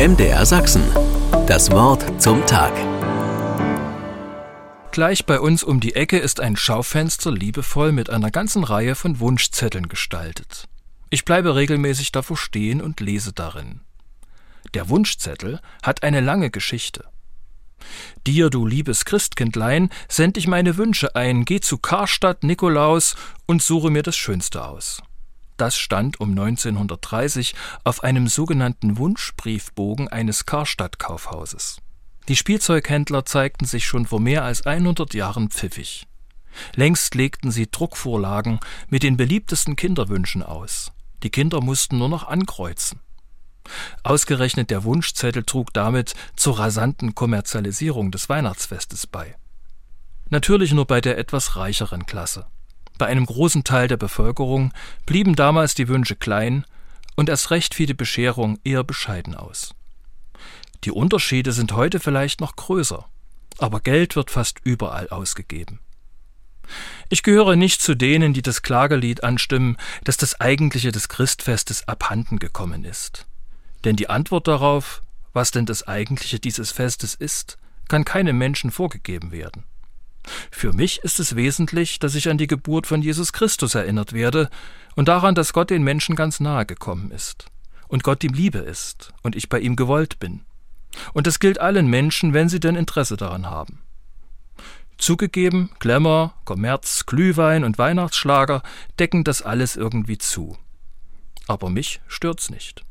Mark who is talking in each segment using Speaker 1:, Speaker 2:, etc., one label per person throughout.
Speaker 1: MDR Sachsen. Das Wort zum Tag.
Speaker 2: Gleich bei uns um die Ecke ist ein Schaufenster liebevoll mit einer ganzen Reihe von Wunschzetteln gestaltet. Ich bleibe regelmäßig davor stehen und lese darin. Der Wunschzettel hat eine lange Geschichte. Dir, du liebes Christkindlein, send ich meine Wünsche ein, geh zu Karstadt, Nikolaus und suche mir das Schönste aus. Das stand um 1930 auf einem sogenannten Wunschbriefbogen eines Karstadt-Kaufhauses. Die Spielzeughändler zeigten sich schon vor mehr als 100 Jahren pfiffig. Längst legten sie Druckvorlagen mit den beliebtesten Kinderwünschen aus. Die Kinder mussten nur noch ankreuzen. Ausgerechnet der Wunschzettel trug damit zur rasanten Kommerzialisierung des Weihnachtsfestes bei. Natürlich nur bei der etwas reicheren Klasse. Bei einem großen Teil der Bevölkerung blieben damals die Wünsche klein und erst recht fiel die Bescherung eher bescheiden aus. Die Unterschiede sind heute vielleicht noch größer, aber Geld wird fast überall ausgegeben. Ich gehöre nicht zu denen, die das Klagelied anstimmen, dass das Eigentliche des Christfestes abhanden gekommen ist. Denn die Antwort darauf, was denn das Eigentliche dieses Festes ist, kann keinem Menschen vorgegeben werden. Für mich ist es wesentlich, dass ich an die Geburt von Jesus Christus erinnert werde und daran, dass Gott den Menschen ganz nahe gekommen ist und Gott ihm Liebe ist und ich bei ihm gewollt bin. Und das gilt allen Menschen, wenn sie denn Interesse daran haben. Zugegeben, Glamour, Kommerz, Glühwein und Weihnachtsschlager decken das alles irgendwie zu. Aber mich stört's nicht.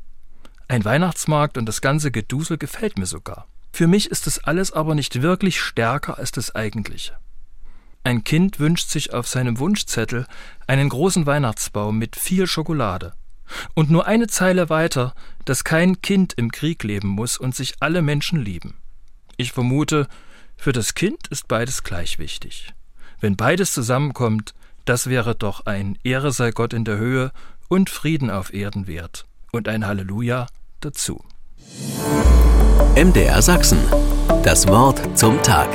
Speaker 2: Ein Weihnachtsmarkt und das ganze Gedusel gefällt mir sogar. Für mich ist das alles aber nicht wirklich stärker als das Eigentliche. Ein Kind wünscht sich auf seinem Wunschzettel einen großen Weihnachtsbaum mit viel Schokolade. Und nur eine Zeile weiter, dass kein Kind im Krieg leben muss und sich alle Menschen lieben. Ich vermute, für das Kind ist beides gleich wichtig. Wenn beides zusammenkommt, das wäre doch ein Ehre sei Gott in der Höhe und Frieden auf Erden wert und ein Halleluja dazu.
Speaker 1: MDR Sachsen. Das Wort zum Tag.